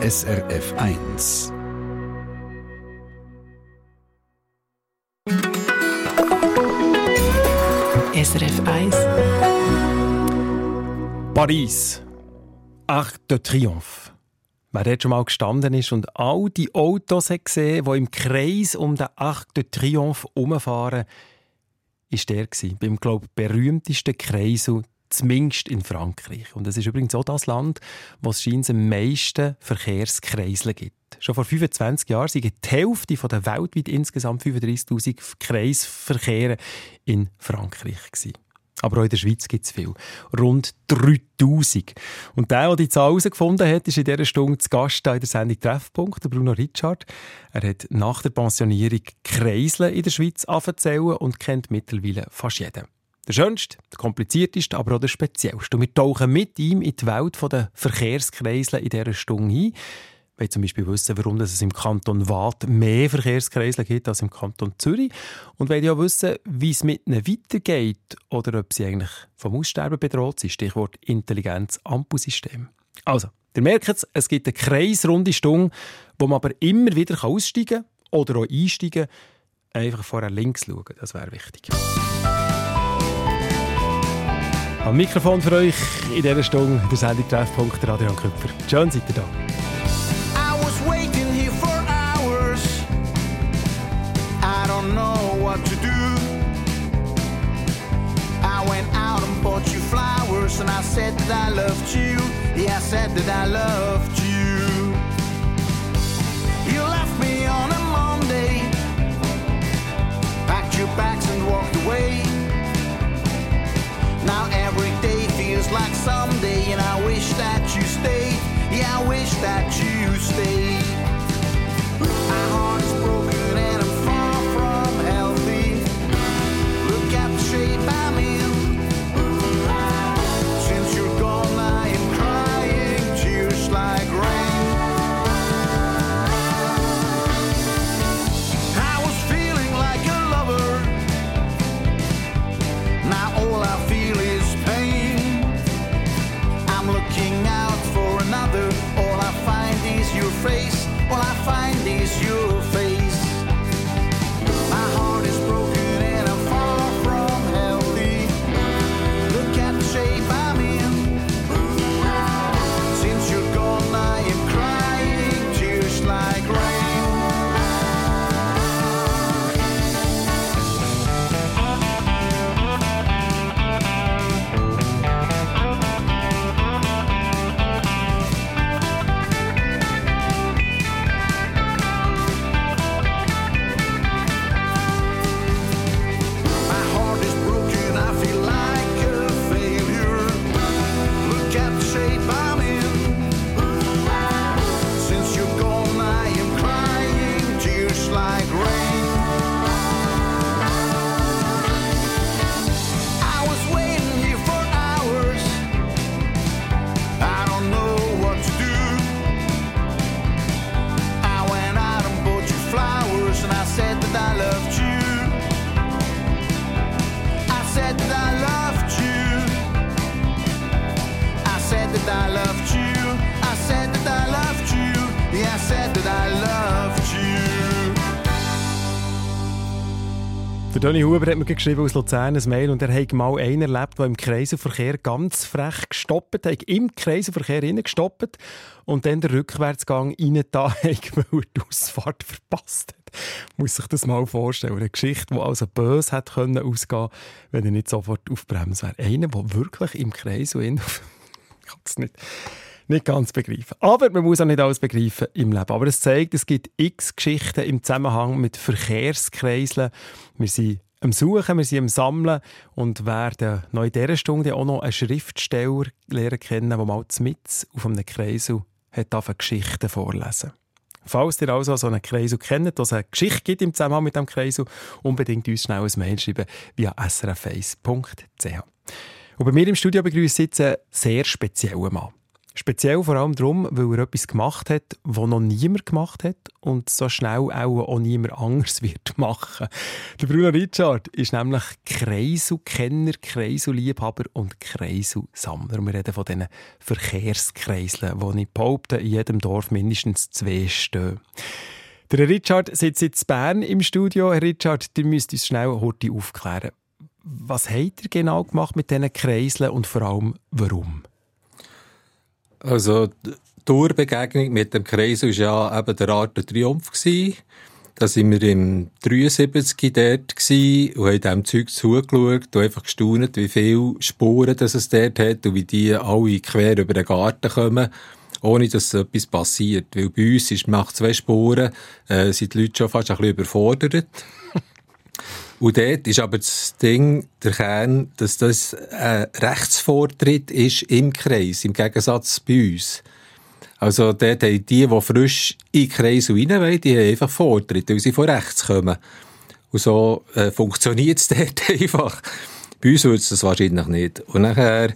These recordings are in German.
SRF 1. SRF 1. Paris. Arc de Triomphe. Wer dort schon mal gestanden ist und all die Autos hat gesehen, die im Kreis um den Arc de Triomphe herumfahren, war der beim, glaube ich, berühmtesten Kreisel zumindest in Frankreich. Und es ist übrigens auch das Land, wo es scheint am meisten Verkehrskreisel gibt. Schon vor 25 Jahren waren die Hälfte der weltweit insgesamt 35'000 Kreisverkehre in Frankreich. Gewesen. Aber auch in der Schweiz gibt es viel. Rund 3000. Und der, der die Zahl herausgefunden hat, ist in dieser Stunde zu Gast in der Sendung Treffpunkt, der Bruno Richard. Er hat nach der Pensionierung Kreisel in der Schweiz anzählen und kennt mittlerweile fast jeden. Der schönste, der komplizierteste, aber auch der speziellste. Und wir tauchen mit ihm in die Welt der Verkehrskreisel in dieser Stunde ein. Wir wollen zum Beispiel wissen, warum es im Kanton Waadt mehr Verkehrskreisel gibt als im Kanton Zürich. Und wollen auch wissen, wie es mit ihnen weitergeht oder ob sie eigentlich vom Aussterben bedroht sind. Stichwort Intelligenz Ampelsystem. Also, ihr merkt es, es gibt eine kreisrunde Stunde, wo man aber immer wieder aussteigen kann oder auch einsteigen kann. Einfach vorher links schauen, das wäre wichtig. Am Mikrofon für euch in dieser Stunde der Sendung Treffpunkt Adrian Küpfer. Schön seid ihr da. And I said that I loved you. Yeah, I said that I loved you. Someday, and I wish that you stayed. Yeah, I wish that you I loved. Der Toni Huber hat mir geschrieben aus Luzern ein Mail und er hat mal einen erlebt, der im Kreiselverkehr ganz frech gestoppt hat, im Kreiselverkehr gestoppt und dann den Rückwärtsgang rein da hat, weil er die Ausfahrt verpasst hat. Muss sich das mal vorstellen. Eine Geschichte, die also böse hätte können ausgehen wenn er nicht sofort aufbremst wäre. Einer, der wirklich im Kreisel in... ich kann es nicht nicht ganz begreifen. Aber man muss auch nicht alles begreifen im Leben. Aber es zeigt, es gibt x Geschichten im Zusammenhang mit Verkehrskreiseln. Wir sind am Suchen, wir sind am Sammeln und werden noch in dieser Stunde auch noch einen Schriftsteller lernen kennen, der mal mit auf einem Kreisel hat Geschichten vorlesen. Falls ihr also so einen Kreisel kennt, dass es eine Geschichte gibt im Zusammenhang mit dem Kreisel, unbedingt uns schnell ein Mail schreiben via srf1.ch. Und bei mir im Studio begrüßt jetzt einen sehr speziellen Mann. Speziell vor allem darum, weil er etwas gemacht hat, was noch niemand gemacht hat und so schnell auch, auch niemand anders wird machen. Der Bruno Richard ist nämlich Kreiselkenner, Kreiselliebhaber und Kreiselsammler. Wir reden von diesen Verkehrskreiseln, die ich behaupte, in jedem Dorf mindestens zwei stehen. Der Richard sitzt jetzt in Bern im Studio. Herr Richard, ihr müsst uns schnell heute aufklären. Was habt ihr genau gemacht mit diesen Kreiseln und vor allem warum? Also, die Tourbegegnung mit dem Kreisel war ja eben der Art der Triumph. Gewesen. Da sind wir im 73 dort und haben dem Zeug zugeschaut und einfach gestaunt, wie viele Spuren das es dort hat und wie die alle quer über den Garten kommen, ohne dass etwas passiert. Weil bei uns ist, nach zwei Spuren, äh, sind die Leute schon fast ein bisschen überfordert. Und dort ist aber das Ding, der Kern, dass das ein Rechtsvortritt ist im Kreis, im Gegensatz bei uns. Also dort haben die, die frisch in den Kreis rein wollen, die haben einfach Vortritt, weil sie von rechts kommen. Und so äh, funktioniert es dort einfach. Bei uns würde es das wahrscheinlich nicht. Und nachher,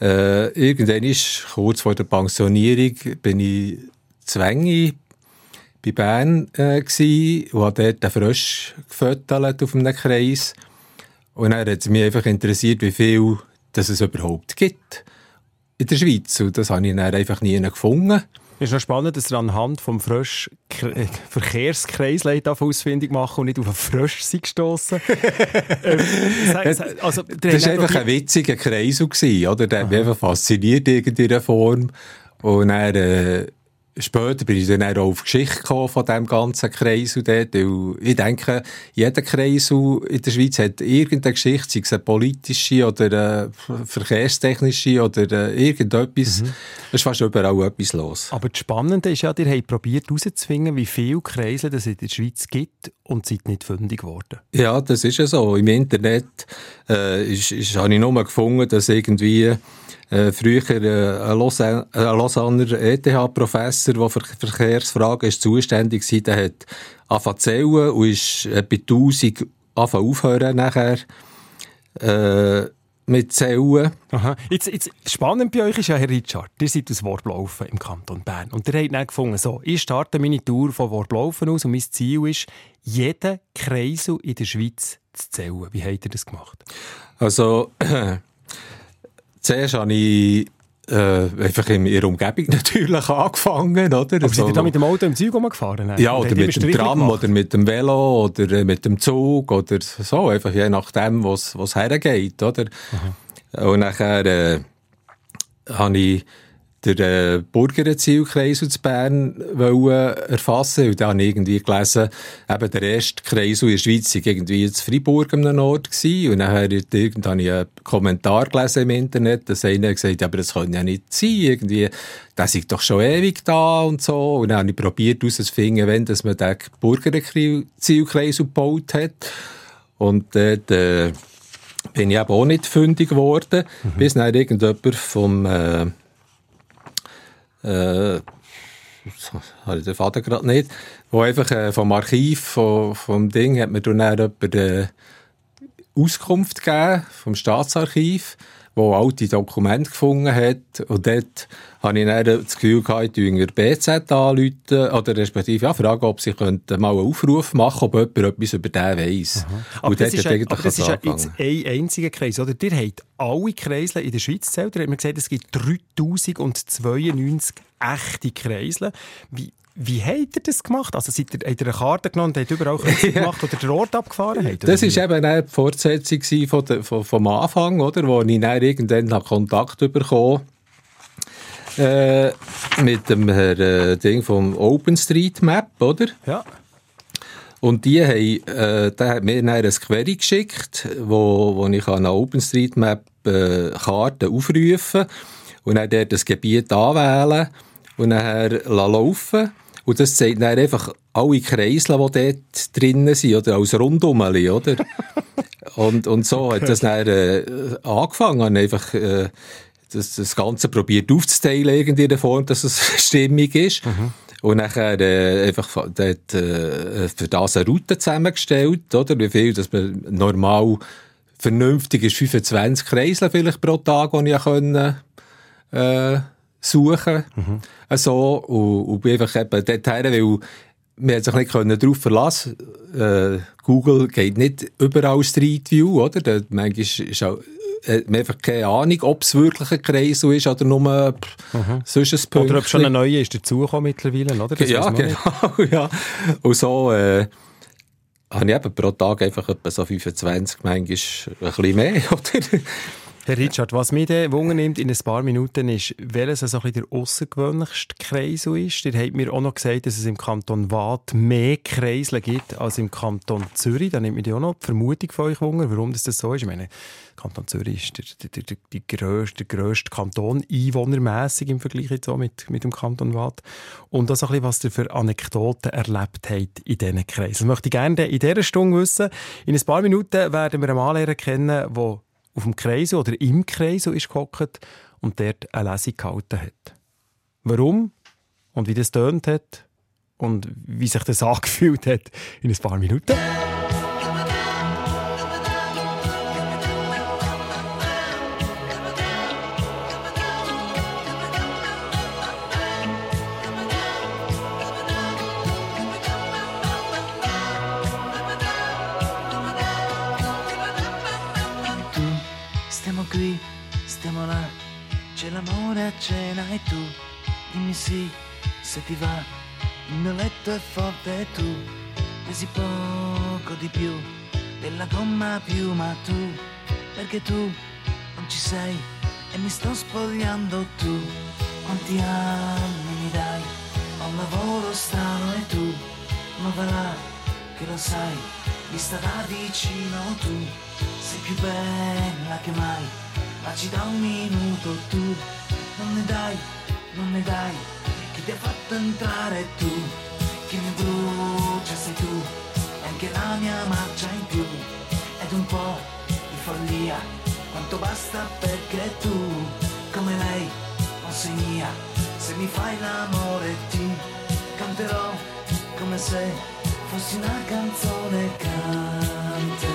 äh, irgendwann ist, kurz vor der Pensionierung, bin ich zwänge bei Bern äh, gsi und habe dort den Frösch gefüttert auf einem Kreis. Und dann hat es mich einfach interessiert, wie viel das es überhaupt gibt in der Schweiz. Und das habe ich dann einfach nie gefunden. Es ist noch spannend, dass er anhand vom Frösch äh, Verkehrskreis ausfindig machen und nicht auf einen Frösch sind gestossen. ähm, also, das war einfach ein witziger Kreisel, oder? Der hat mich einfach fasziniert in irgendeiner Form. Und dann, äh, Später bin ich dann auch auf Geschichte gekommen von diesem ganzen Kreisel dort. Ich denke, jeder Kreisel in der Schweiz hat irgendeine Geschichte, sei es eine politische oder eine verkehrstechnische oder äh, irgendetwas. Mhm. Es ist fast überall etwas los. Aber das Spannende ist ja, ihr habt probiert herauszufinden, wie viele Kreisel es in der Schweiz gibt und seid nicht fündig geworden. Ja, das ist ja so. Im Internet äh, ist, ist, habe ich nur gefunden, dass irgendwie äh, früher äh, ein, Lausanne, ein Lausanner ETH-Professor, der für Verkehrsfragen ist zuständig war, der hat angefangen zu zählen und ist äh, bei 1000 angefangen aufhören nachher. Äh, mit Zellen. Aha. Jetzt, jetzt, spannend bei euch ist ja, Herr Richard, ihr seid aus Worblaufen im Kanton Bern. Und ihr habt dann gefunden, so, ich starte meine Tour von Worblaufen aus und mein Ziel ist, jeden Kreisel in der Schweiz zu zählen. Wie habt ihr das gemacht? Also, Zuerst habe ich äh, einfach in ihrer Umgebung natürlich angefangen, oder? Aber also, sind ihr da mit dem Auto im Zug rumgefahren? Ja, oder mit dem Tram, gemacht? oder mit dem Velo, oder äh, mit dem Zug, oder so, einfach je nachdem, was es hergeht, oder? Aha. Und nachher äh, habe ich der äh, Burgerzielkreis aus Bern wollen erfassen und dann irgendwie gelesen, eben der erste Kreis in der Schweiz war irgendwie in Freiburg am Ort gewesen. und nachher habe ich einen Kommentar gelesen im Internet, dass einer gesagt hat, aber das kann ja nicht sein, irgendwie, das ist doch schon ewig da und so und dann habe ich probiert herauszufinden, wenn dass man den Burgerzielkreis gebaut hat und äh, bin ich eben auch nicht fündig geworden, mhm. bis dann irgendjemand vom äh, äh, habe ich den Vater gerade nicht, wo einfach äh, vom Archiv, vom, vom Ding, hat mir dann jemand äh, Auskunft gegeben, vom Staatsarchiv, wo alte Dokumente gefunden hat. Und dort habe ich dann das Gefühl gehabt, ich der BZ anrufen, oder respektive ja, fragen, ob sie könnten mal einen Aufruf machen, ob jemand etwas über den weiss. Aber das ist, ein, aber das ist jetzt ein einziger Kreis, oder? Ihr habt alle Kreisel in der Schweiz gezählt. Ihr habt mir gesagt, es gibt 3092 echte Kreisel. Wie, wie habt ihr das gemacht? Also seid ihr, habt ihr eine Karte genommen und habt überall gemacht oder den Ort abgefahren? Habt, das war eben eine Fortsetzung von der, von, vom Anfang, oder? wo ich dann irgendwann Kontakt bekommen äh, mit dem äh, Ding vom OpenStreetMap, oder? Ja. Und die haben, äh, der hat mir dann eine Query geschickt, wo, wo ich an OpenStreetMap äh, Karten aufrufen und dann dort das Gebiet anwählen und nachher laufen und das zeigt dann einfach alle Kreisel, die dort drinnen sind, oder als Rundumeli, oder? und, und so okay. hat das dann äh, angefangen, einfach äh, das, das Ganze probiert aufzuteilen irgendwie in der Form, dass es stimmig ist. Mhm. Und nachher äh, einfach dort, äh, für das eine Route zusammengestellt, oder? Wie viel, dass man normal vernünftig ist 25 Kreisel vielleicht pro Tag, die ich können, äh, suchen. Mhm. So, und, und bin einfach eben dorthin, weil wir sich nicht können darauf verlassen äh, Google geht nicht überall Street View, oder? Da, manchmal ist auch, äh, man einfach keine Ahnung, ob es wirklich ein Kreisel ist oder nur mhm. sonst ein. Oder ob schon ein neuer ist dazugekommen mittlerweile, oder? Das ja, genau. ja. Und so äh, habe ich eben pro Tag einfach etwa so 25, manchmal ein bisschen mehr, oder? Herr Richard, was mich dann nimmt in ein paar Minuten ist, welches also der außergewöhnlichste Kreisel ist. Ihr habt mir auch noch gesagt, dass es im Kanton Waadt mehr Kreisel gibt als im Kanton Zürich. Da nimmt mich auch noch die Vermutung von euch wunder, warum das, das so ist. Ich meine, Kanton Zürich ist der, der, der, der, grösste, grösste Kanton, einwohnermässig im Vergleich jetzt auch mit, mit dem Kanton Waadt. Und das ein bisschen, was ihr für Anekdoten erlebt habt in diesen Kreisen. Das möchte ich gerne in dieser Stunde wissen. In ein paar Minuten werden wir einen Mann kennen, der auf dem Kreis oder im Kreis ist und dort eine Lesung gehalten hat. Warum und wie das tönt hat und wie sich das angefühlt hat in ein paar Minuten. Ti va il mio letto è forte e tu pesi poco di più della gomma più ma tu perché tu non ci sei e mi sto spogliando tu. Quanti anni mi dai? Ho un lavoro strano e tu ma là che lo sai vista da vicino tu. Sei più bella che mai ma ci dà un minuto tu, non ne dai, non ne dai, ti ha fatto entrare tu, chi mi brucia sei tu, e anche la mia marcia in più, ed un po' di follia, quanto basta perché tu, come lei, non sei mia, se mi fai l'amore ti canterò come se fossi una canzone canterò.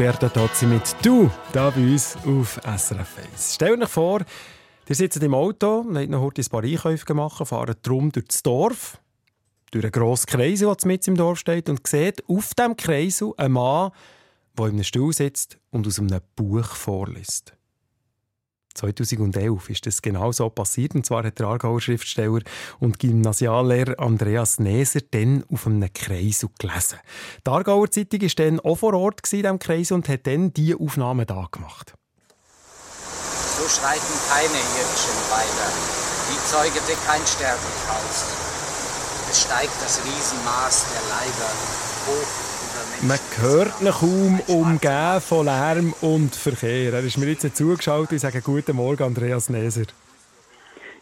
Umberto Tozzi mit «Du» da bei uns auf SRF 1. Stell dir vor, Ihr sitzt im Auto, habt noch ein paar Einkäufe gemacht, fahren drum durch das Dorf, durch einen grossen Kreisel, der mit im Dorf steht, und seht auf diesem Kreisel einen Mann, der in einem Stuhl sitzt und aus einem Buch vorliest. 2011 ist das genau so passiert. Und zwar hat der Aargauer Schriftsteller und Gymnasiallehrer Andreas Neser dann auf einem Kreis gelesen. Die Aargauer Zeitung war dann auch vor Ort in diesem Kreis und hat dann diese Aufnahmen da gemacht. So schreiten keine irdischen weiter. Die zeugete kein Sterblichkeit. Es steigt das Riesenmaß der Leiber hoch man hört ihn kaum umgeben von Lärm und Verkehr. Er ist mir jetzt zugeschaut. Ich sage guten Morgen, Andreas Neser.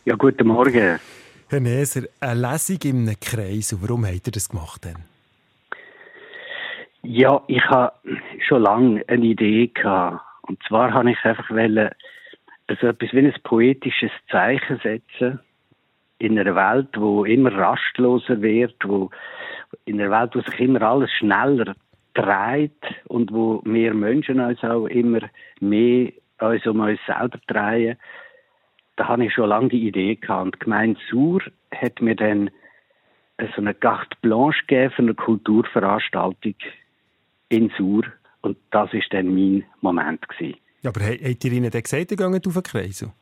Ja, guten Morgen. Herr Neser, eine Lesung in einem Kreis. Und warum hat er das gemacht denn? Ja, ich habe schon lange eine Idee gehabt. Und zwar habe ich einfach wollen, also etwas wie ein poetisches Zeichen setzen in einer Welt, wo immer rastloser wird, wo in einer Welt, wo sich immer alles schneller dreht und wo wir Menschen uns auch immer mehr uns um uns selber drehen, da habe ich schon lange die Idee gehabt. Und Gemeinde Sur hat mir dann so eine Carte Blanche gegeben für eine Kulturveranstaltung in Sur. Und das ist dann mein Moment gewesen. Ja, aber habt ihr ihnen dann gesagt, ihr geht auf den Kreisel?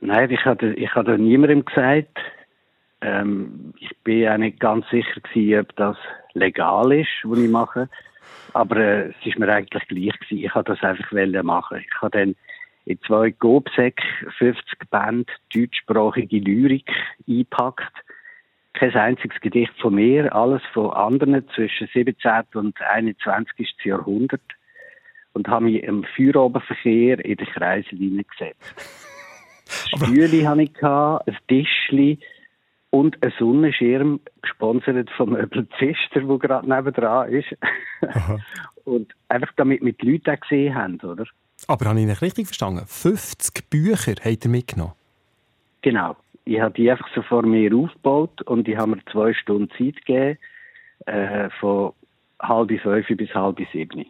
Nein, ich habe, ich habe niemandem gesagt. Ähm, ich bin auch nicht ganz sicher gewesen, ob das legal ist, was ich mache. Aber äh, es ist mir eigentlich gleich gewesen. Ich wollte das einfach machen. Ich habe dann in zwei Gobsek 50 Band deutschsprachige Lyrik eingepackt. Kein einziges Gedicht von mir, alles von anderen zwischen 17. und 21. Jahrhundert. Und habe mich im Feierabendverkehr in den Kreisel hineingesetzt. Stühle hatte ich, ein Tischchen, und ein Sonnenschirm, gesponsert vom Möbel Pfister, der gerade nebendran ist. und einfach damit wir die Leute auch gesehen haben, oder? Aber habe ich nicht richtig verstanden? 50 Bücher habt ihr mitgenommen? Genau. Ich habe die einfach so vor mir aufgebaut und die haben mir zwei Stunden Zeit gegeben, äh, von halb fünf bis halb sieben.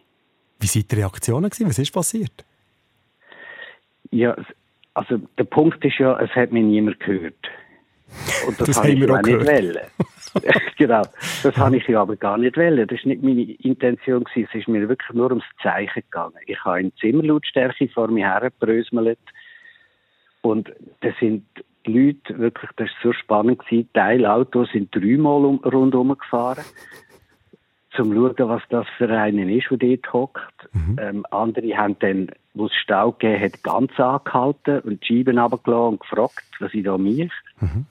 Wie sind die Reaktionen gewesen? Was ist passiert? Ja, also der Punkt ist ja, es hat mich niemand gehört. Und das, das habe ich wir auch nicht wollen. genau, das habe ich ja aber gar nicht wollen. Das war nicht meine Intention. Gewesen. Es ist mir wirklich nur ums Zeichen gegangen. Ich habe in Zimmerlautstärke vor mir hergebröselt und das sind die Leute wirklich, das war so spannend gewesen. Teilautos sind dreimal um, rundherum gefahren zum schauen, was das für einen ist, der dort hockt. Mhm. Ähm, andere haben dann, wo es Stau gegeben hat, ganz angehalten und die Scheiben runtergelassen und gefragt, was ich da mache. Mhm.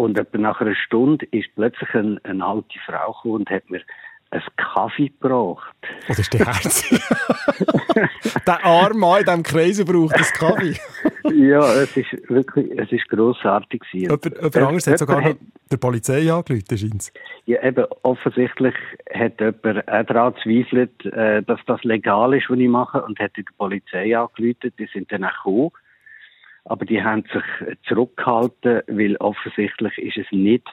Und nach einer Stunde ist plötzlich eine, eine alte Frau gekommen und hat mir einen Kaffee gebracht. Oh, das ist der Herz. der arme Mann in diesem Kreis braucht einen Kaffee. ja, es ist wirklich, es ist grossartig Jemand, jemand anderes hat sogar hat, der Polizei angerufen, scheint Ja, eben, offensichtlich hat jemand auch daran zweifelt, äh, dass das legal ist, was ich mache, und hat die Polizei angerufen. Die sind dann auch gekommen aber die haben sich zurückgehalten, weil offensichtlich ist es nicht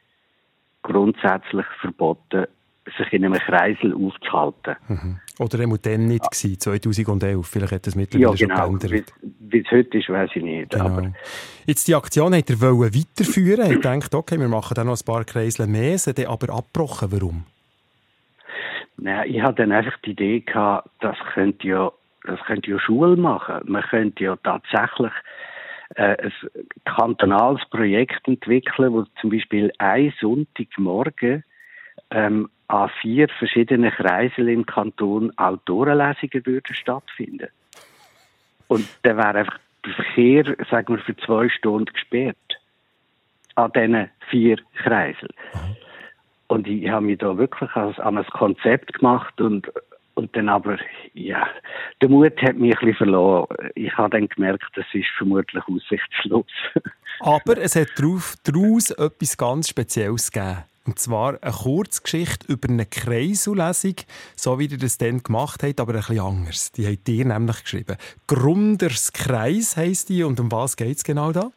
grundsätzlich verboten, sich in einem Kreisel aufzuhalten. Mhm. Oder er muss dann nicht gewesen, 2011. Vielleicht hat das mittlerweile ja, genau. schon geändert. Wie es heute ist, weiß ich nicht. Genau. Aber Jetzt die Aktion hat er wollen weiterführen. Er denkt, okay, wir machen dann noch ein paar Kreisel mehr, sie dann aber abgebrochen. Warum? Naja, ich hatte dann einfach die Idee gehabt, das könnte ja, das könnte ja Schule machen. Man könnte ja tatsächlich äh, ein kantonales Projekt entwickeln, wo zum Beispiel ein Sonntagmorgen ähm, an vier verschiedenen Kreisen im Kanton Autorenlesungen würden stattfinden. Und dann wäre einfach der Verkehr, sagen wir, für zwei Stunden gesperrt. An diesen vier Kreisen. Und ich habe mich da wirklich an ein Konzept gemacht und und dann aber, ja, der Mut hat mich ein bisschen verloren. Ich habe dann gemerkt, das ist vermutlich aussichtslos. aber es hat daraus etwas ganz Spezielles gegeben. Und zwar eine Kurzgeschichte über eine Kreisellesung, so wie ihr das dann gemacht habt, aber ein bisschen anders. Die habt ihr nämlich geschrieben. Grunders Kreis heisst die und um was geht es genau da?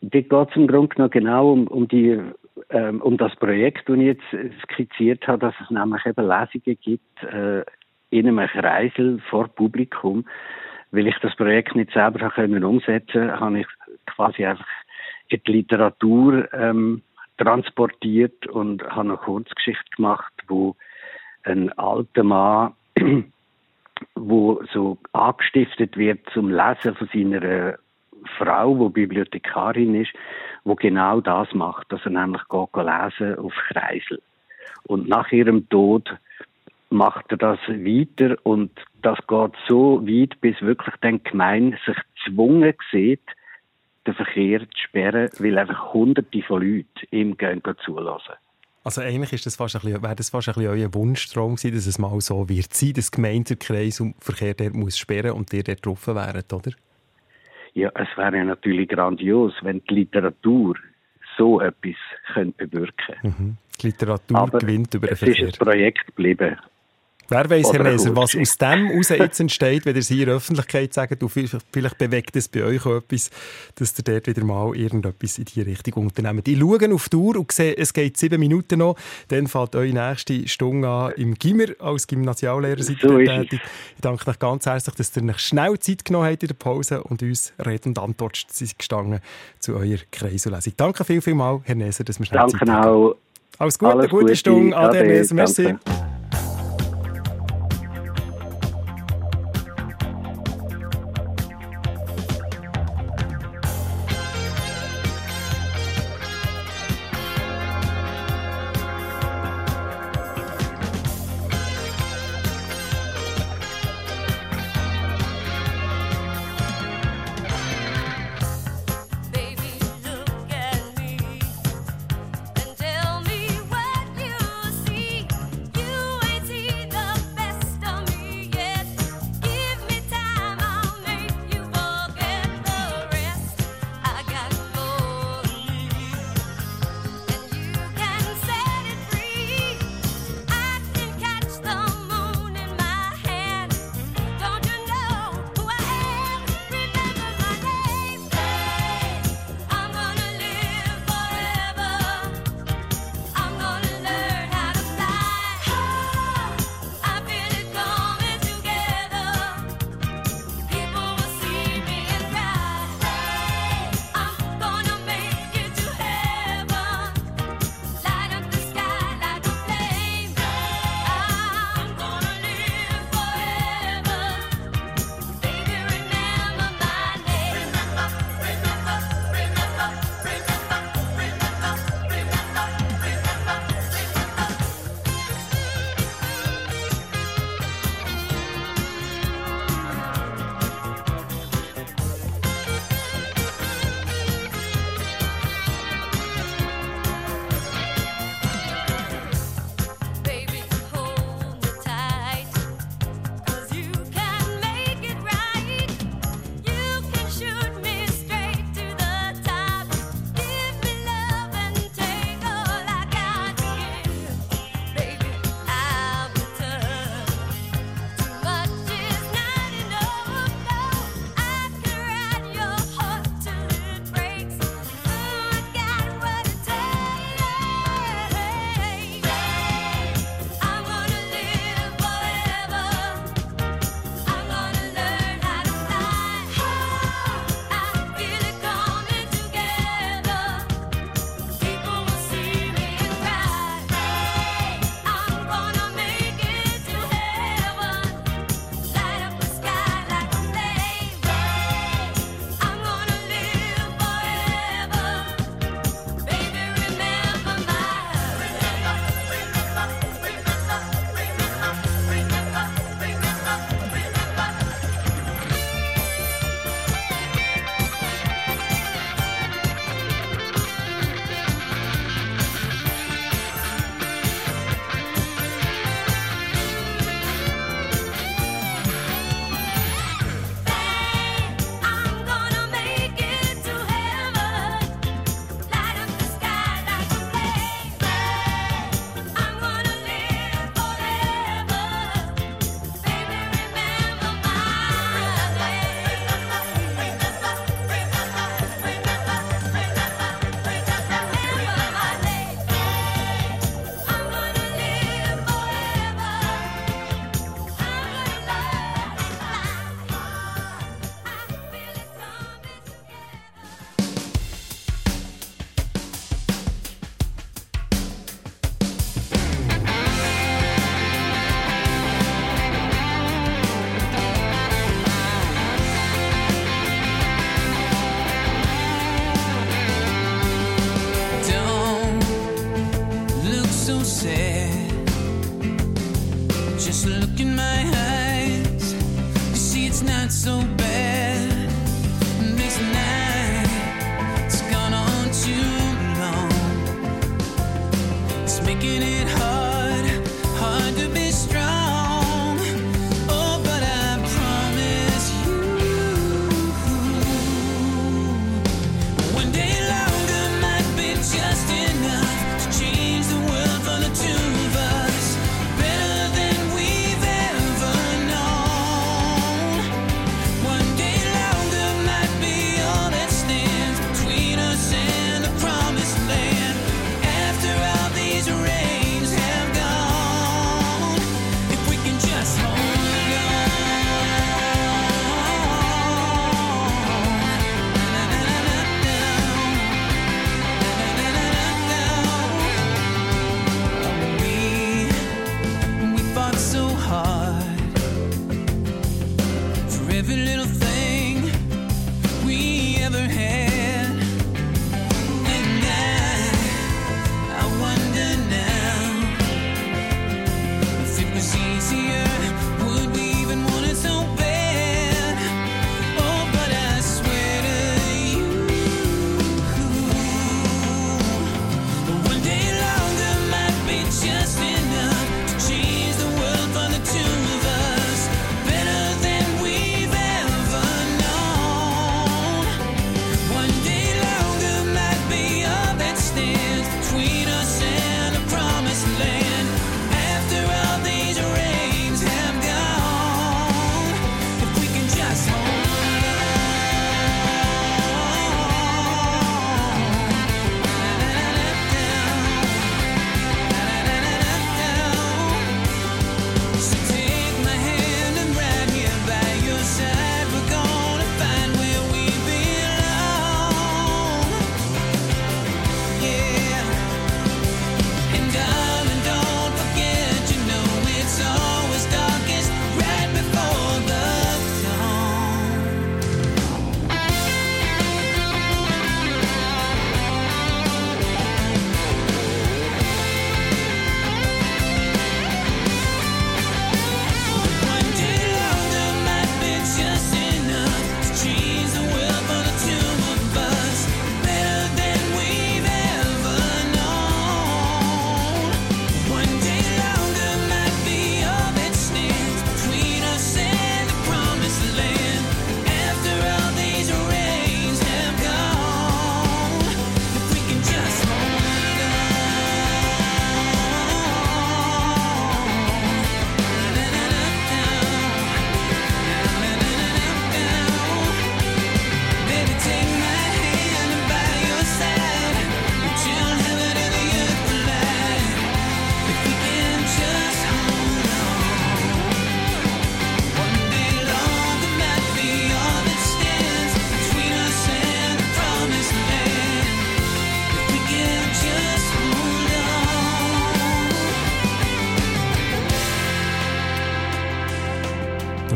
Die geht es im Grunde genommen genau um, um die ähm, um das Projekt, das ich jetzt skizziert habe, dass es nämlich eben Lesungen gibt äh, in einem Kreisel vor Publikum, weil ich das Projekt nicht selber können umsetzen habe ich quasi einfach in die Literatur ähm, transportiert und habe eine Kurzgeschichte gemacht, wo ein alter Mann, wo so angestiftet wird zum Lesen von seiner Frau, wo Bibliothekarin ist, wo genau das macht, dass er nämlich geht lesen auf Kreisel. Und nach ihrem Tod macht er das weiter und das geht so weit, bis wirklich dann Gemeinde sich gezwungen sieht, den Verkehr zu sperren, weil einfach hunderte von Leuten ihm gehen zulassen. Also eigentlich ist das fast ein bisschen, wäre das fast ein bisschen euer Wunschtraum gewesen, dass es mal so wird sein, dass Gemeindenkreis und Verkehr dort muss sperren und ihr dort drauf wären, oder? Ja, es wäre natürlich grandios, wenn die Literatur so etwas könnte bewirken könnte. Mhm. Die Literatur Aber gewinnt über den Verkehr. Es ist ein Projekt geblieben. Wer weiß, Herr Neser, was aus dem heraus jetzt entsteht, wenn ihr es hier in der Öffentlichkeit sagt, und vielleicht bewegt es bei euch auch etwas, dass ihr dort wieder mal irgendetwas in diese Richtung unternehmt. Ich schaue auf die Uhr und sehe, es geht sieben Minuten noch. Dann fällt eure nächste Stunde an im Gimmer als Gymnasiallehrer. Seid so tätig. Ich danke euch ganz herzlich, dass ihr euch schnell Zeit genommen habt in der Pause und uns Rede und Antwort gestanden zu eurer Kreiselesung. Danke viel, viel mal, Herr Neser, dass wir schnell Danke Zeit auch. Alles Gute, Alles gute Stunde. Ade, Herr Neser. Merci. Danke. tão sério.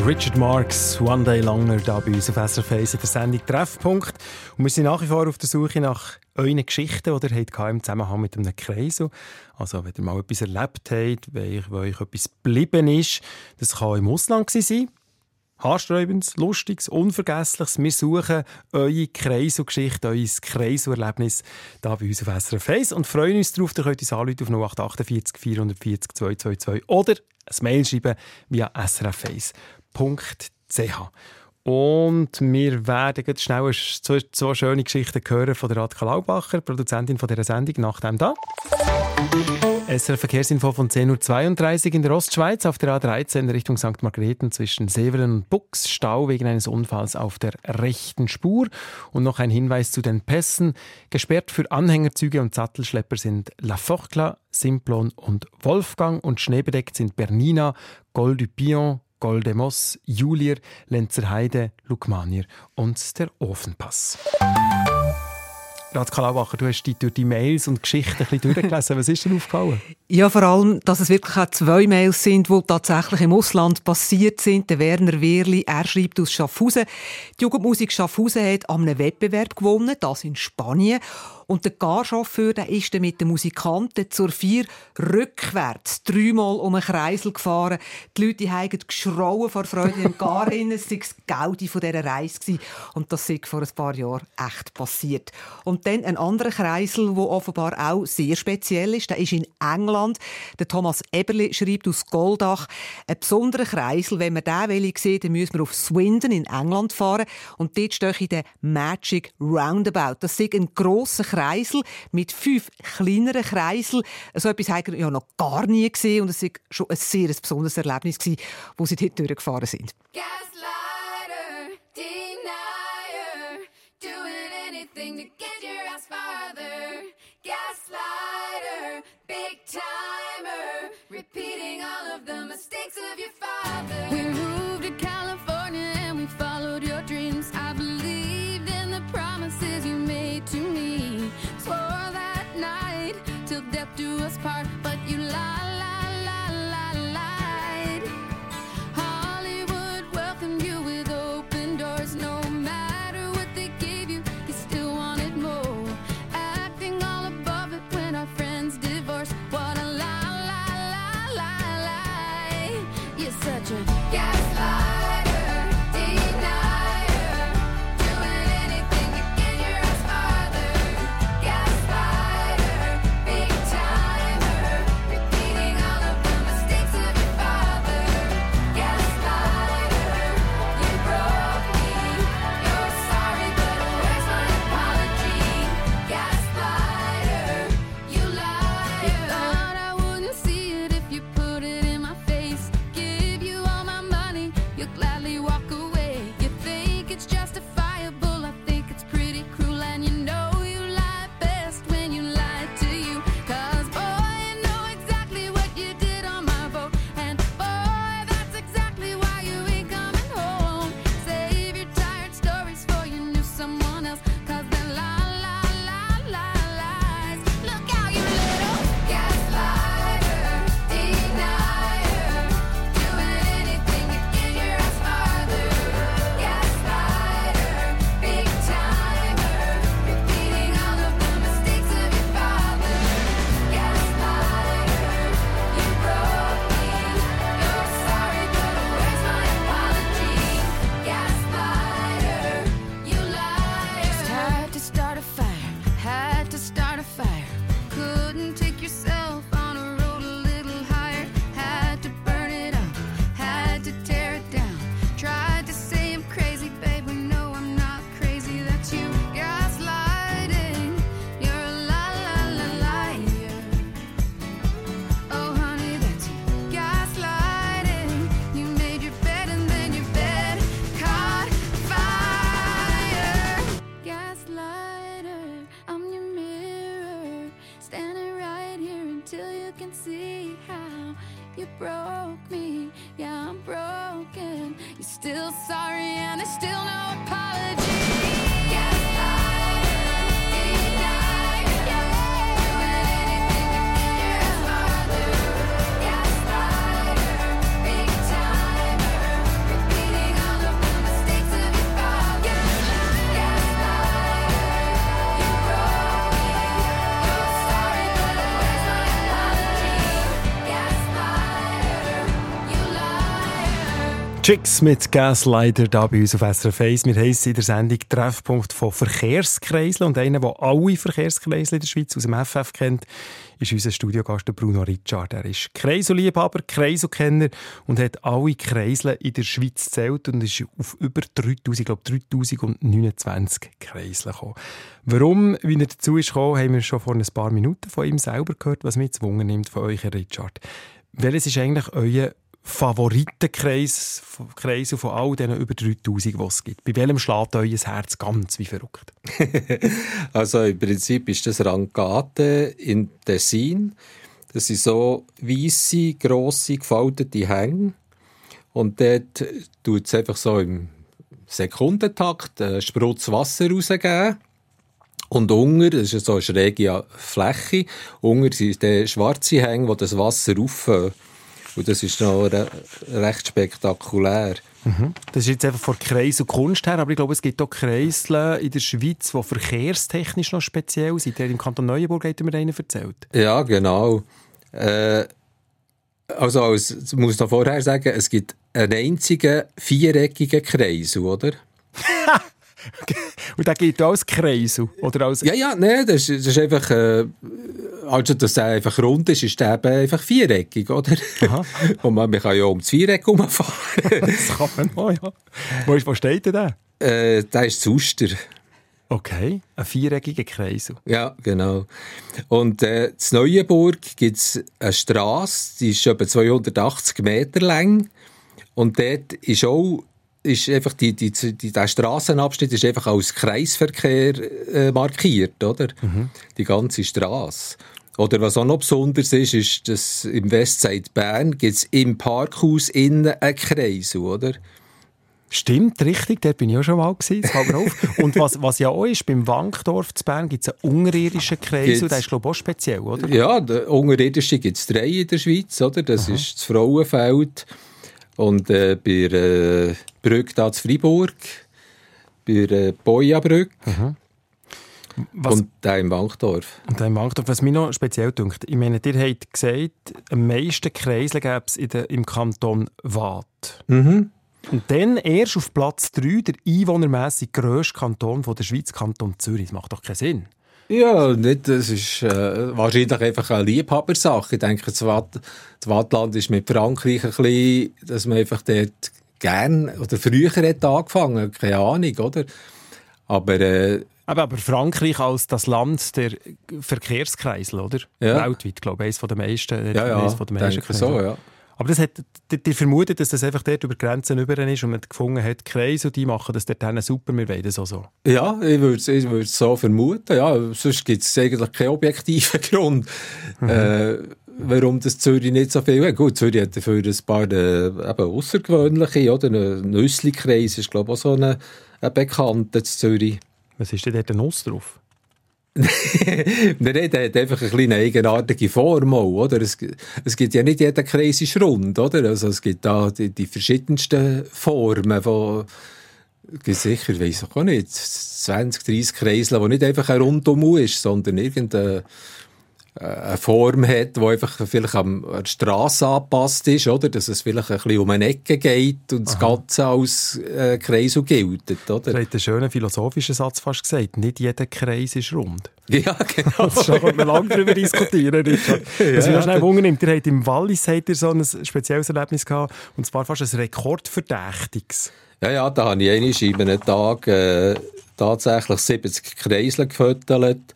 Richard Marks, One Day Longer, da bei uns auf SRF in der Sendung Treffpunkt. Und wir sind nach wie vor auf der Suche nach euren Geschichten, die ihr habt im Zusammenhang mit einem Kreisel. Also, wenn ihr mal etwas erlebt habt, wenn euch etwas geblieben ist, das kann im Ausland sein. Haarsträubendes, Lustiges, Unvergessliches. Wir suchen eure Kreiselgeschichte, euer Kreiselerlebnis hier bei uns auf SRF 1 und freuen uns darauf, ihr könnt uns anrufen auf 0848 440 222 oder ein Mail schreiben via srf1 www.ch. Und wir werden jetzt schnell zwei, zwei schöne Geschichten hören von der Radka Laubacher, Produzentin von dieser Sendung, nach dem da. SRF Verkehrsinfo von 10.32 Uhr in der Ostschweiz auf der A13 Richtung St. Margrethen zwischen Sevelen und Bux. Stau wegen eines Unfalls auf der rechten Spur. Und noch ein Hinweis zu den Pässen. Gesperrt für Anhängerzüge und Sattelschlepper sind La Forcla, Simplon und Wolfgang. Und schneebedeckt sind Bernina, Col du Pion, Goldemos, Julier, Lenzerheide, Lukmanier und der Ofenpass. Ratz Kalaubacher, du hast dich durch die Mails und Geschichten ein bisschen durchgelesen. Was ist denn aufgefallen? Ja, vor allem, dass es wirklich auch zwei Mails sind, die tatsächlich im Ausland passiert sind. Der Werner Wehrli, er schreibt aus Schaffhausen. Die Jugendmusik Schaffhausen hat an einem Wettbewerb gewonnen, das in Spanien. Und der Garchauffeur der ist dann mit den Musikanten zur Vier rückwärts dreimal um einen Kreisel gefahren. Die Leute haben geschrauen vor Freude im Gar innen. Es war das Gaudi von dieser Reise. Und das ist vor ein paar Jahren echt passiert. Und dann ein anderer Kreisel, der offenbar auch sehr speziell ist, der ist in England. Der Thomas Eberli schreibt aus Goldach, ein besonderer Kreisel, wenn man den sieht, dann müssen wir auf Swindon in England fahren. Und dort stehe ich der Magic Roundabout. Das ist ein grosser Kreisel Kreisel mit fünf kleineren Kreisel. So etwas haben wir ja noch gar nie gesehen und es war schon ein sehr besonderes Erlebnis, wo sie dort durchgefahren sind. Gaslighter, denier, doing anything to get your ass farther. Gaslighter, big timer, repeating all of the mistakes of your father. Chicks mit Gaslighter da bei uns auf SRF 1. Wir heissen in der Sendung Treffpunkt von Verkehrskreiseln. Und einer, der alle Verkehrskreisel in der Schweiz aus dem FF kennt, ist unser Studiogast Bruno Richard. Er ist Kreiselliebhaber, Kreiselkenner und hat alle Kreisel in der Schweiz zählt und ist auf über 3000, ich glaube 3029 Kreisel gekommen. Warum, wie er dazu ist gekommen, haben wir schon vor ein paar Minuten von ihm selber gehört, was mich gezwungen nimmt von euch, Richard. Welches ist eigentlich euer Favoritenkreis Kreise von all diesen über 3000, die es gibt? Bei welchem schlägt euer Herz ganz wie verrückt? also im Prinzip ist das Rangate in Tessin. Das sind so weisse, grosse, gefaltete Hänge. Und dort tut es einfach so im Sekundentakt einen Sprutz Wasser rausgeben. Und unter, das ist so eine schräge Fläche, unter sind schwarze Hänge, wo das Wasser rauffahren. Und das ist noch re recht spektakulär. Mhm. Das ist jetzt einfach von Kreis und Kunst her, aber ich glaube, es gibt auch Kreisel in der Schweiz, die verkehrstechnisch noch speziell sind. Der im Kanton Neuenburg hat mir einen erzählt. Ja, genau. Äh, also, als, ich muss noch vorher sagen, es gibt einen einzigen viereckigen Kreisel, oder? Und der geht auch als Kreisel? Oder als ja, ja, nein, das, das ist einfach, äh, also dass der einfach rund ist, ist der eben einfach viereckig, oder? Aha. Und man, man kann ja um das Viereck herumfahren. das kann man auch, ja. Wo, ist, wo steht der? Äh, der ist zu Uster. Okay, ein viereckiger Kreisel. Ja, genau. Und äh, in Neuenburg gibt es eine Straße, die ist etwa 280 Meter lang. Und dort ist auch ist einfach die, die, die, der Straßenabschnitt ist einfach als Kreisverkehr äh, markiert, oder? Mhm. Die ganze Straße. Oder was auch noch besonders ist, ist, dass im Westside Bern gibt es im Parkhaus innen einen Kreisel, oder? Stimmt, richtig, dort bin ich auch schon mal gewesen, auf. Und was, was ja auch ist, beim Wankdorf zu Bern gibt es einen unterirdischen Kreisel, der ist glaube ich auch speziell, oder? Ja, der unterirdische gibt es drei in der Schweiz, oder? Das Aha. ist das Frauenfeld und äh, bei der äh, Brücke da zu Freiburg, bei der äh, Bojabrücke. Mhm. Was, und der im Wankdorf. Und der im Wankdorf. Was mich noch speziell dünkt, ich meine, ihr habt gesagt, am meisten Kreisel gäbe es im Kanton Waadt. Mhm. Und dann erst auf Platz 3 der einwohnermässig grösste Kanton von der Schweiz, Kanton Zürich. Das macht doch keinen Sinn. Ja, nicht, das ist äh, wahrscheinlich einfach eine Liebhabersache. Ich denke, das, Watt, das Wattland ist mit Frankreich ein bisschen, dass man einfach dort gern oder früher hat angefangen, keine Ahnung, oder? Aber, äh, aber, aber Frankreich als das Land der Verkehrskreisel, oder? Ja. Weltweit, glaube ich, eines der meisten. Ja, ja, der meisten so, ja. Aber das hat, die vermutet, dass das einfach dort über Grenzen über ist und man gefunden hat, Kreis und die machen das dort super, wir wollen das auch so. Ja, ich würde es ich so vermuten, ja. Sonst gibt es eigentlich keinen objektiven Grund, mhm. äh, warum das Zürich nicht so viel hat. Gut, Zürich hat dafür ein paar äh, eben außergewöhnliche, oder? Ein Nüssli-Kreis ist, glaube ich, auch so ein, ein bekannter Zürich. Was ist denn dort ein Nuss drauf? Nein, der hat einfach eine kleine eigenartige Form auch, oder? Es, es gibt ja nicht jeder Kreis ist rund, oder? Also es gibt da die, die verschiedensten Formen von, sicher, weiss ich auch nicht, 20, 30 Kreisel, wo nicht einfach ein Rundum ist, sondern irgendein äh, eine Form hat, die einfach vielleicht an der Straße angepasst ist, oder? Dass es vielleicht ein bisschen um eine Ecke geht und das Ganze als äh, Kreis gilt, oder? Du hast einen schönen philosophischen Satz fast gesagt. Nicht jeder Kreis ist rund. Ja, genau. Das können wir lange darüber diskutieren, Richard. ja, Was mich noch schnell wundern nimmt, ihr habt im Wallis habt ihr so ein spezielles Erlebnis gehabt, und zwar fast ein rekordverdächtiges. Ja, ja, da habe ich einmal in einem Tag äh, tatsächlich 70 Kreisel gefüttert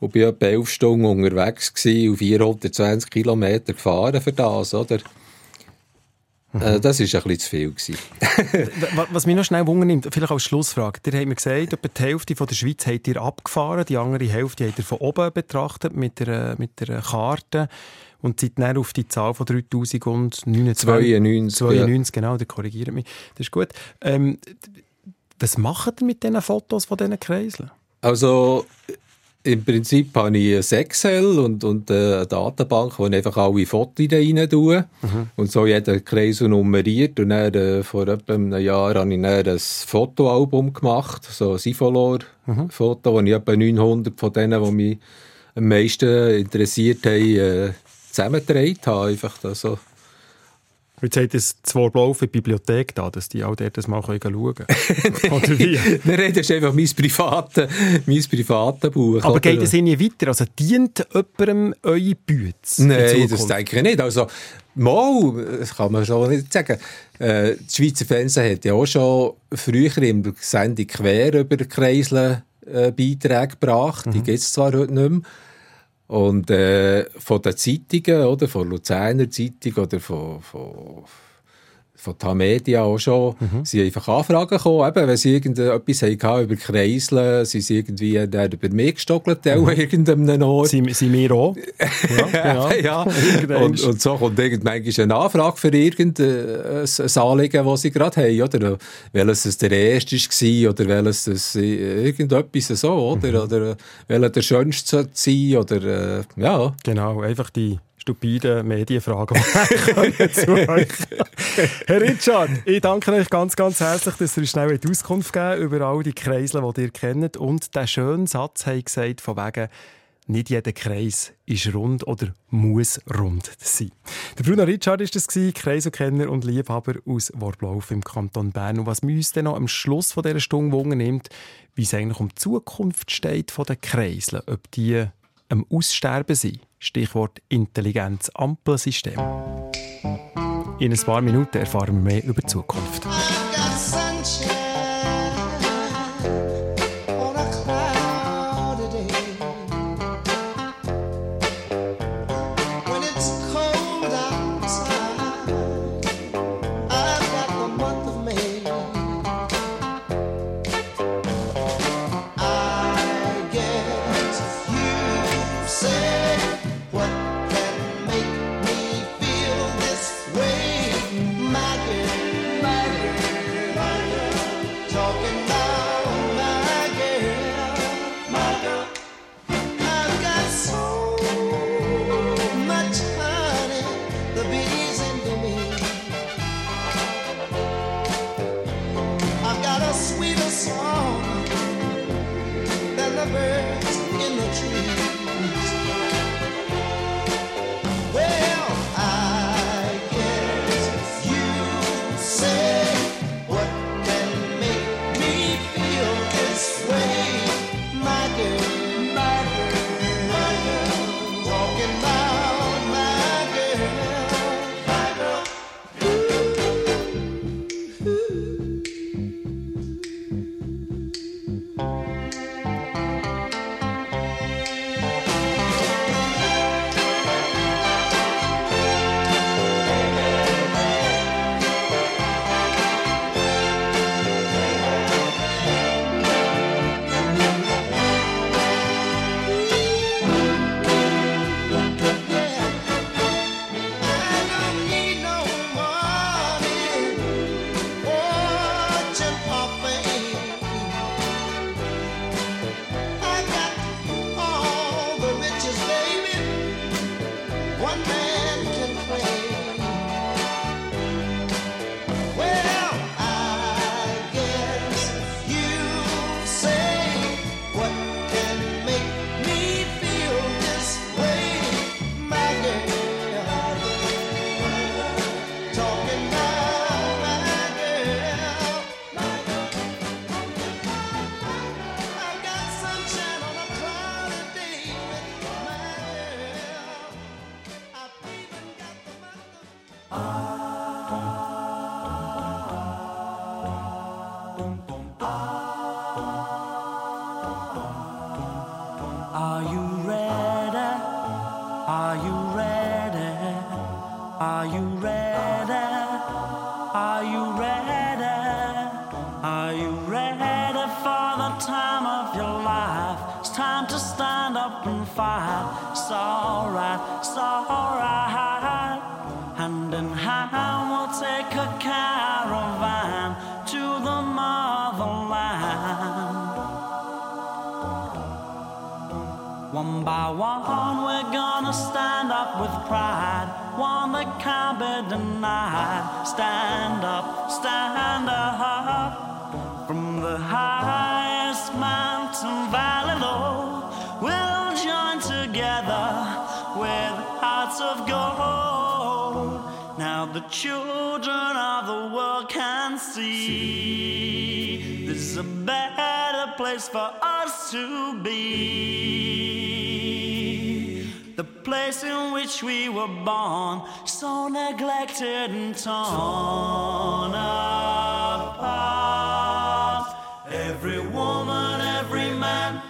und bin etwa elf Stunden unterwegs gewesen und 420 Kilometer gefahren für das, oder? Mhm. Äh, das war ein bisschen zu viel. Was mich noch schnell wundernimmt, vielleicht als Schlussfrage. Ihr habt mir gesagt, etwa die Hälfte von der Schweiz habt ihr abgefahren, die andere Hälfte habt ihr von oben betrachtet mit der, mit der Karte und seid dann auf die Zahl von 3029. 92. 92, ja. genau, der korrigiert mich. Das ist gut. Ähm, was macht ihr mit diesen Fotos von diesen Kreiseln? Also, im Prinzip habe ich ein Excel und, und eine Datenbank, wo ich einfach alle Fotos rein tue. Mhm. Und so jeder Kreis nummeriert. Und dann, äh, vor etwa einem Jahr habe ich dann ein Fotoalbum gemacht, so ein Sifolor-Foto, mhm. wo ich etwa 900 von denen, die mich am meisten interessiert haben, äh, zusammengetragen habe. Einfach das so Jetzt hat es zwei Blau für die Bibliothek da, dass die auch dort das mal schauen können. Oder wie? Nein, das ist einfach mein privates mein private Buch. Aber oder? geht es Ihnen weiter? Also dient jemandem eure Bütze? Nein, das denke ich nicht. Also, mal, das kann man schon nicht sagen. Äh, das Schweizer Fernsehen hat ja auch schon früher im Sendung quer über Kreisel äh, Beiträge gebracht. Mhm. Die gibt es zwar heute nicht mehr. Und äh, von den Zeitungen, oder, von Luzerner Zeitung oder von, von von der Media auch schon, mhm. sind einfach Anfragen gekommen, eben, wenn sie irgendetwas hatten über Kreiseln, sind sie irgendwie über mich gestockelt, mhm. irgendeinem Ort. Sie, sie mir auch. Ja, genau. ja. und, und, so kommt irgendwann eine Anfrage für irgendein Anliegen, das sie gerade haben, oder? Welches es der erste war, oder welches es irgendetwas so, oder? Mhm. Oder welcher der schönste sein, oder, äh, ja. Genau, einfach die stupiden Medienfragen zu euch. Herr Richard, ich danke euch ganz, ganz herzlich, dass ihr schnell Auskunft gegeben über all die Kreisel, die ihr kennt. Und der schönen Satz hat gesagt, von wegen, nicht jeder Kreis ist rund oder muss rund sein. Der Bruno Richard war das, Kreiselkenner und Liebhaber aus Wortlauf im Kanton Bern. Und was uns dann noch am Schluss von dieser Stunde Wunder nimmt, wie es eigentlich um die Zukunft steht von den Kreiseln, ob die am Aussterben sind. Stichwort Intelligenz-Ampelsystem. In ein paar Minuten erfahren wir mehr über die Zukunft. gonna stand up with pride. One that can't be denied. Stand up, stand up. From the highest mountain valley low, we'll join together with hearts of gold. Now the children of the world can see, see. there's a better place for us to be. Place in which we were born, so neglected and torn apart. Every woman, every man,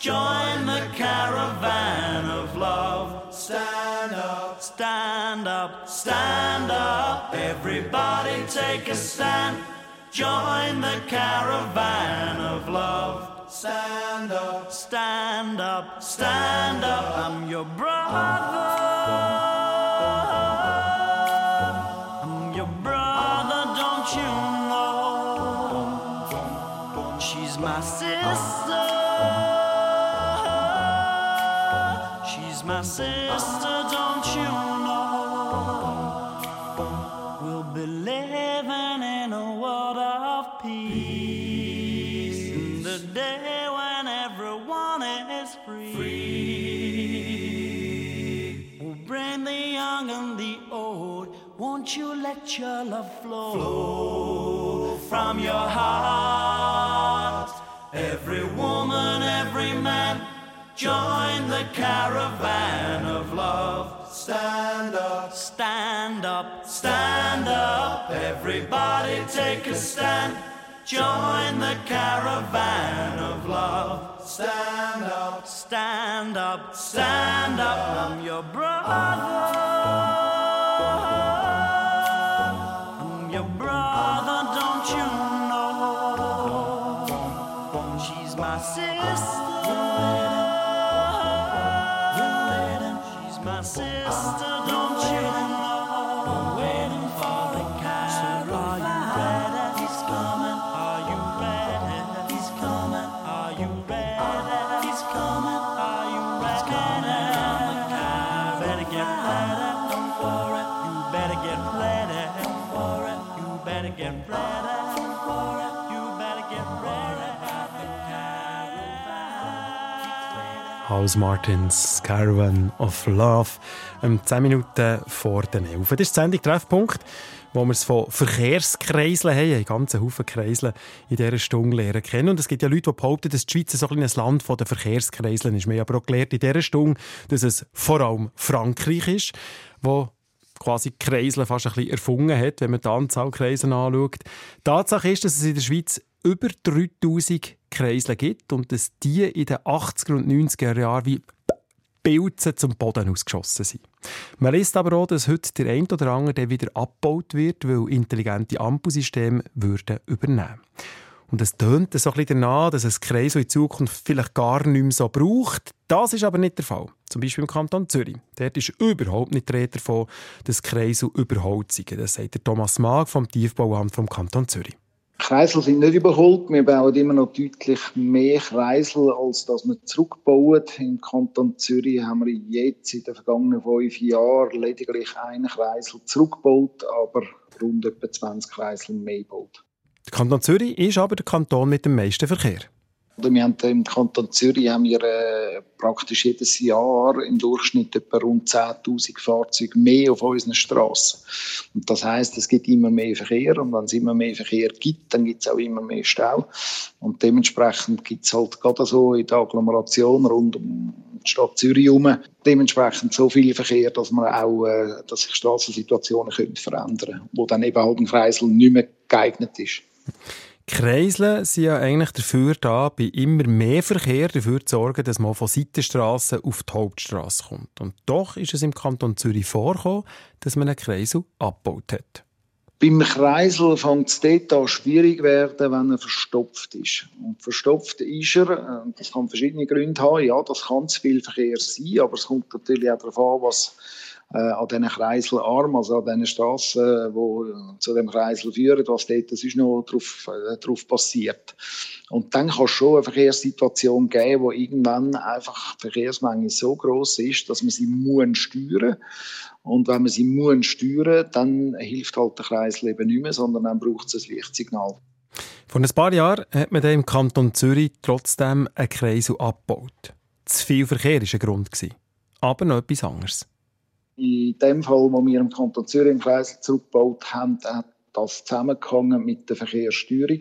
join the caravan of love. Stand up stand up, stand up. Everybody take a stand. Join the caravan of love. Stand up, stand up, stand up. I'm your brother. I'm your brother, don't you know? She's my sister. She's my sister, Won't you let your love flow, flow from your heart? Every woman, every man, join the caravan of love. Stand up, stand up, stand up. Everybody take a stand. Join the caravan of love. Stand up, stand up, stand up. I'm your brother. House Martins Caravan of Love. Ähm, 10 Minuten vor den 11. Das ist die Sendung Treffpunkt, wo wir es von Verkehrskreiseln haben. Einen ganzen Haufen Kreisel in dieser Stunde lernen kennen. Und es gibt ja Leute, die behaupten, dass die Schweiz so ein kleines Land den Verkehrskreiseln ist. Wir haben aber auch gelernt in dieser Stunde, dass es vor allem Frankreich ist, wo quasi die Kreisel fast ein bisschen erfunden hat, wenn man die Anzahl Kreisel anschaut. Tatsache ist, dass es in der Schweiz über 3000 Kreisel gibt und dass die in den 80er und 90er Jahren wie Pilze zum Boden ausgeschossen sind. Man liest aber auch, dass heute der ein oder andere der wieder abgebaut wird, weil intelligente Ampelsysteme würden übernehmen. Und es tönt so ein bisschen danach, dass es Kreisel in Zukunft vielleicht gar nicht mehr so braucht. Das ist aber nicht der Fall. Zum Beispiel im Kanton Zürich. Dort ist überhaupt nicht die Rede davon, dass Kreisel überholt sind. Das sagt der Thomas Mag vom Tiefbauamt vom Kanton Zürich. Kreisel sind nicht überholt. Wir bauen immer noch deutlich mehr Kreisel, als dass wir zurückbauen. Im Kanton Zürich haben wir jetzt in den vergangenen fünf Jahren lediglich einen Kreisel zurückgebaut, aber rund etwa 20 Kreisel mehr gebaut. Der Kanton Zürich ist aber der Kanton mit dem meisten Verkehr. Wir haben im Kanton Zürich haben wir äh, praktisch jedes Jahr im Durchschnitt etwa rund 10.000 Fahrzeuge mehr auf unseren Straßen. Und das heißt, es gibt immer mehr Verkehr und wenn es immer mehr Verkehr gibt, dann gibt es auch immer mehr Stau. Und dementsprechend gibt es halt gerade so in der Agglomeration rund um die Stadt Zürich herum dementsprechend so viel Verkehr, dass man auch, äh, dass sich Straßensituationen verändern können, wo dann eben halt ein Kreisel nicht mehr geeignet ist. Kreisel sind ja eigentlich dafür da, bei immer mehr Verkehr dafür zu sorgen, dass man von Seitenstrassen auf die Hauptstrasse kommt. Und doch ist es im Kanton Zürich vorgekommen, dass man einen Kreisel abgebaut hat. Beim Kreisel fängt es dort an schwierig werden, wenn er verstopft ist. Und verstopft ist er, äh, das kann verschiedene Gründe haben. Ja, das kann zu viel Verkehr sein, aber es kommt natürlich auch darauf an, was an diesen Kreiselarm, also an diesen Strassen, die zu dem Kreisel führen, was dort das ist noch drauf, äh, drauf passiert. Und dann kann es schon eine Verkehrssituation geben, wo irgendwann einfach die Verkehrsmenge so groß ist, dass man sie muss steuern und wenn man sie muss steuern, dann hilft halt der Kreisel eben nicht mehr, sondern dann braucht es ein Lichtsignal. Vor ein paar Jahren hat man im Kanton Zürich trotzdem einen Kreisel abgebaut. Zu viel Verkehr war ein Grund. Aber noch etwas anderes. In dem Fall, wo wir im Kanton Zürich einen Kreisel zurückgebaut haben, hat das zusammengehangen mit der Verkehrssteuerung.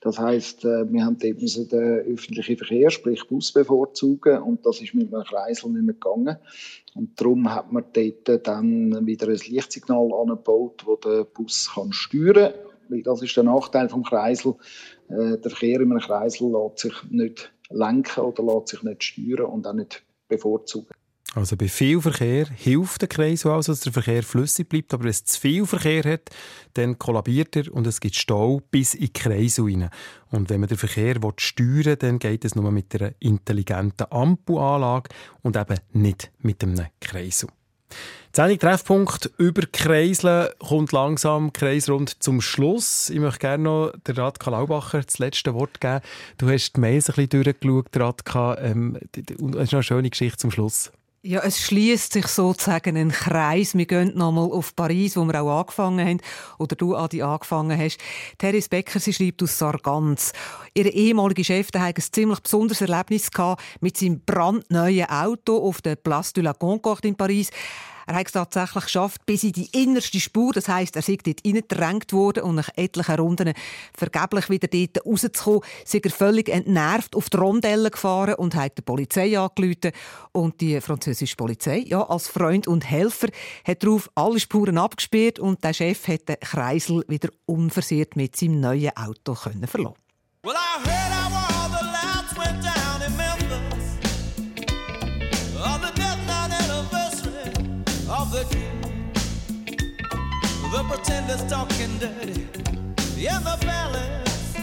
Das heißt, wir haben eben den öffentlichen Verkehr, sprich Bus bevorzugen, und das ist mit einem Kreisel nicht mehr gegangen. Und darum hat man dort dann wieder ein Lichtsignal angebaut, wo der Bus kann steuern kann. Das ist der Nachteil vom Kreisel. Der Verkehr in einem Kreisel lässt sich nicht lenken oder lässt sich nicht steuern und auch nicht bevorzugen. Also bei viel Verkehr hilft der Kreis also, dass der Verkehr flüssig bleibt, aber wenn es zu viel Verkehr hat, dann kollabiert er und es gibt Stau bis in die Kreise rein. Und wenn man den Verkehr steuern will, dann geht es nur mit einer intelligenten Ampelanlage und eben nicht mit einem Kreisel. Sendung Treffpunkt über Kreiseln kommt langsam kreisrund zum Schluss. Ich möchte gerne noch der Radka Laubacher das letzte Wort geben. Du hast die Mails ein bisschen durchgeschaut, Radka. Ähm, das ist noch eine schöne Geschichte zum Schluss. Ja, es schließt sich sozusagen ein Kreis. Wir gehen nochmal auf Paris, wo wir auch angefangen haben, oder du, Adi, angefangen hast. Therese Becker, sie schreibt aus Sargans. Ihre ehemalige Chef hatte ein ziemlich besonderes Erlebnis mit seinem brandneuen Auto auf der Place de la Concorde in Paris. Er hat es tatsächlich geschafft, bis in die innerste Spur. Das heisst, er sei dort reingedrängt worden und nach etlichen Runden vergeblich wieder dort rauszukommen, sei er völlig entnervt auf die Rondelle gefahren und hat die Polizei angerufen. Und die französische Polizei, ja, als Freund und Helfer, hat darauf alle Spuren abgesperrt und der Chef hat den Kreisel wieder unversehrt mit seinem neuen Auto können verlassen. Well, The pretenders talking dirty in the palace,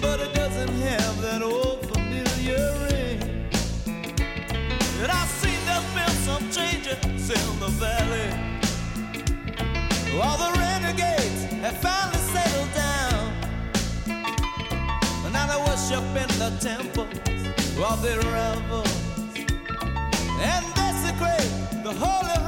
but it doesn't have that old familiar ring. And I see there's been some changes in the valley. All the renegades have finally settled down. And now they worship in the temples of their revels and desecrate the holy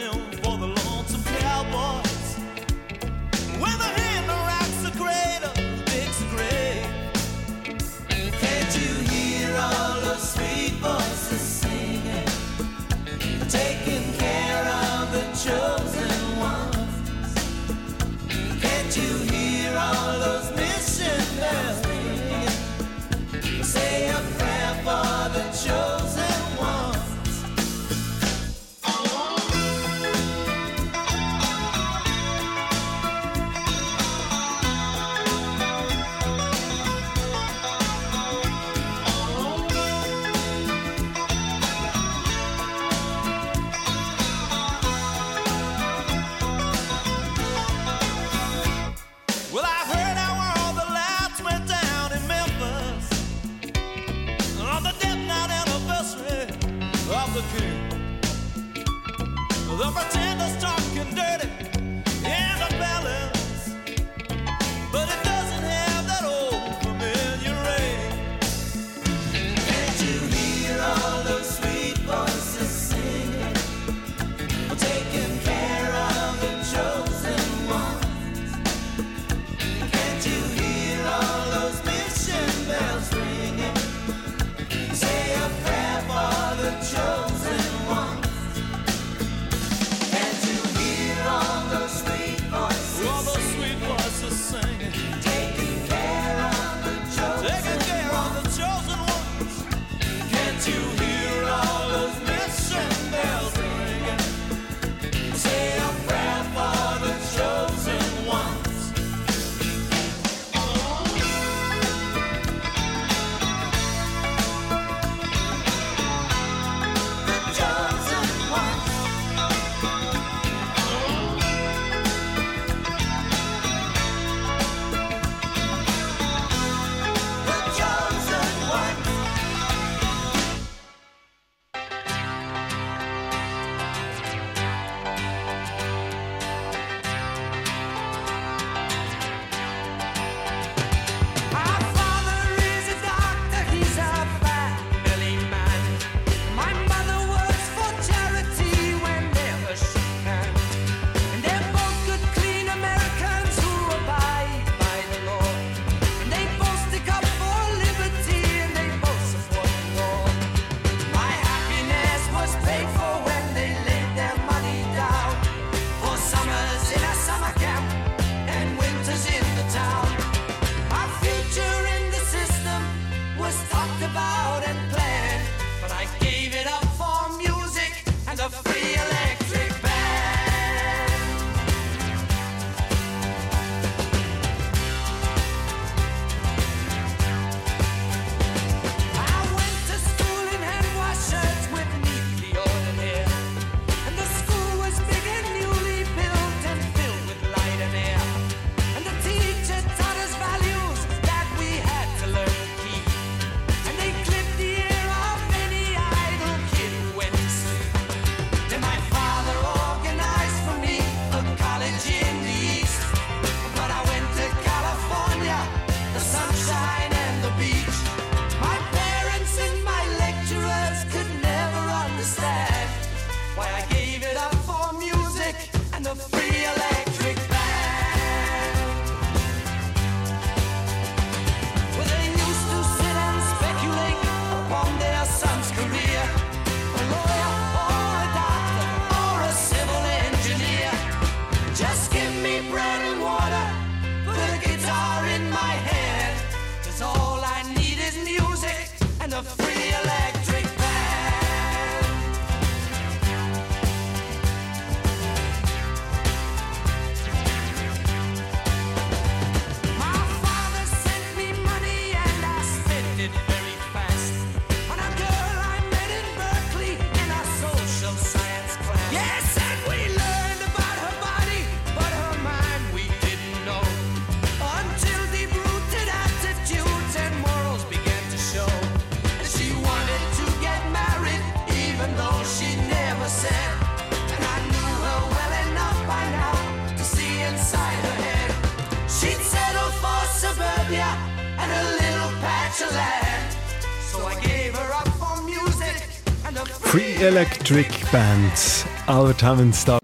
Electric Band. Albert Hammond da.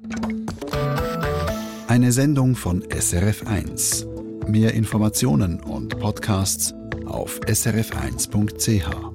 Eine Sendung von SRF1. Mehr Informationen und Podcasts auf srf1.ch.